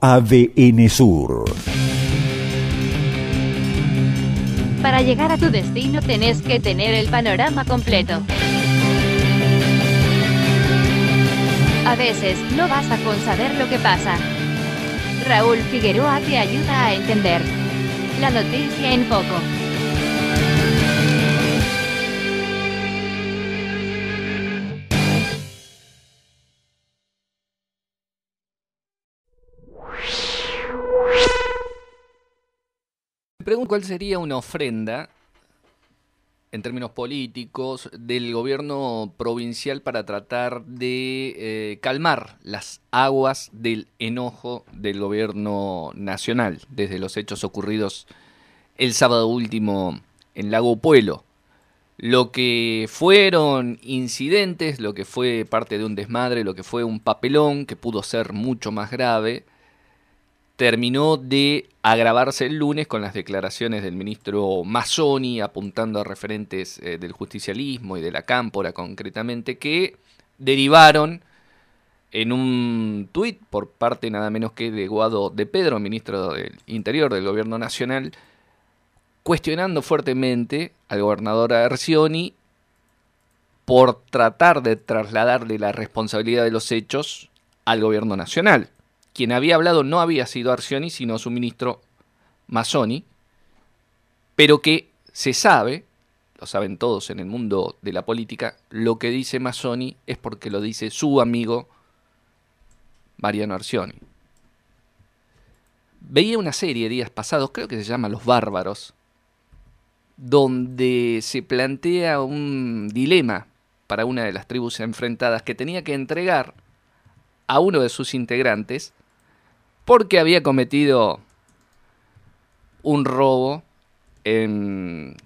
ADN Sur. Para llegar a tu destino tenés que tener el panorama completo. A veces no basta con saber lo que pasa. Raúl Figueroa te ayuda a entender. La noticia en poco. Pregunto cuál sería una ofrenda en términos políticos del gobierno provincial para tratar de eh, calmar las aguas del enojo del gobierno nacional desde los hechos ocurridos el sábado último en Lago Puelo. Lo que fueron incidentes, lo que fue parte de un desmadre, lo que fue un papelón que pudo ser mucho más grave, terminó de agravarse el lunes con las declaraciones del ministro Mazzoni apuntando a referentes eh, del justicialismo y de la cámpora concretamente que derivaron en un tuit por parte nada menos que de Guado de Pedro, ministro del Interior del Gobierno Nacional, cuestionando fuertemente al gobernador Arcioni por tratar de trasladarle la responsabilidad de los hechos al gobierno nacional. Quien había hablado no había sido Arcioni, sino su ministro Mazzoni, pero que se sabe, lo saben todos en el mundo de la política, lo que dice Mazzoni es porque lo dice su amigo Mariano Arcioni. Veía una serie días pasados, creo que se llama Los Bárbaros, donde se plantea un dilema para una de las tribus enfrentadas que tenía que entregar a uno de sus integrantes porque había cometido un robo en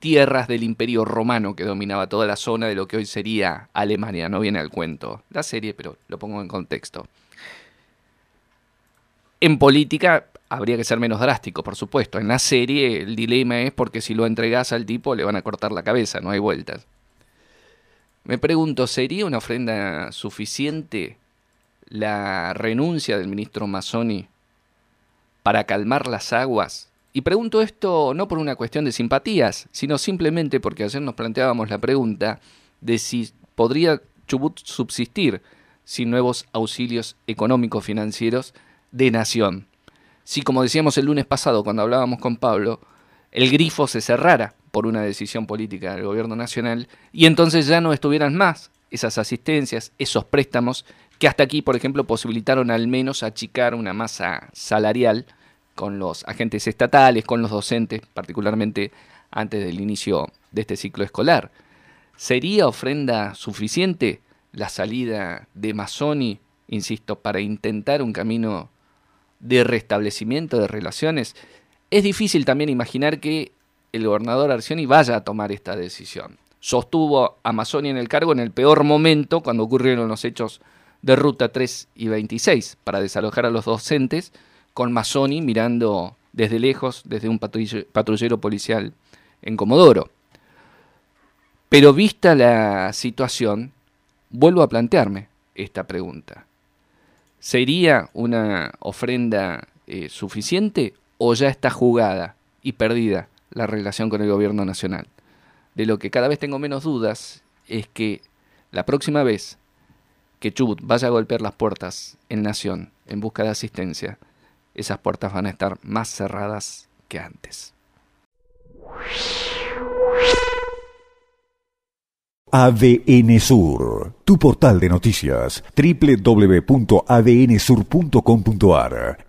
tierras del imperio romano que dominaba toda la zona de lo que hoy sería Alemania. No viene al cuento la serie, pero lo pongo en contexto. En política habría que ser menos drástico, por supuesto. En la serie el dilema es porque si lo entregas al tipo le van a cortar la cabeza, no hay vueltas. Me pregunto, ¿sería una ofrenda suficiente la renuncia del ministro Mazzoni para calmar las aguas? Y pregunto esto no por una cuestión de simpatías, sino simplemente porque ayer nos planteábamos la pregunta de si podría Chubut subsistir sin nuevos auxilios económicos financieros de nación. Si, como decíamos el lunes pasado cuando hablábamos con Pablo, el grifo se cerrara por una decisión política del gobierno nacional y entonces ya no estuvieran más esas asistencias, esos préstamos que hasta aquí, por ejemplo, posibilitaron al menos achicar una masa salarial con los agentes estatales, con los docentes, particularmente antes del inicio de este ciclo escolar. ¿Sería ofrenda suficiente la salida de Mazzoni, insisto, para intentar un camino de restablecimiento de relaciones? Es difícil también imaginar que el gobernador Arcioni vaya a tomar esta decisión. Sostuvo a Mazzoni en el cargo en el peor momento cuando ocurrieron los hechos de Ruta 3 y 26 para desalojar a los docentes, con Mazzoni mirando desde lejos, desde un patrullero policial en Comodoro. Pero vista la situación, vuelvo a plantearme esta pregunta. ¿Sería una ofrenda eh, suficiente o ya está jugada y perdida la relación con el gobierno nacional? De lo que cada vez tengo menos dudas es que la próxima vez que Chubut vaya a golpear las puertas en Nación en busca de asistencia, esas puertas van a estar más cerradas que antes. ADN Sur, tu portal de noticias, www.adnsur.com.ar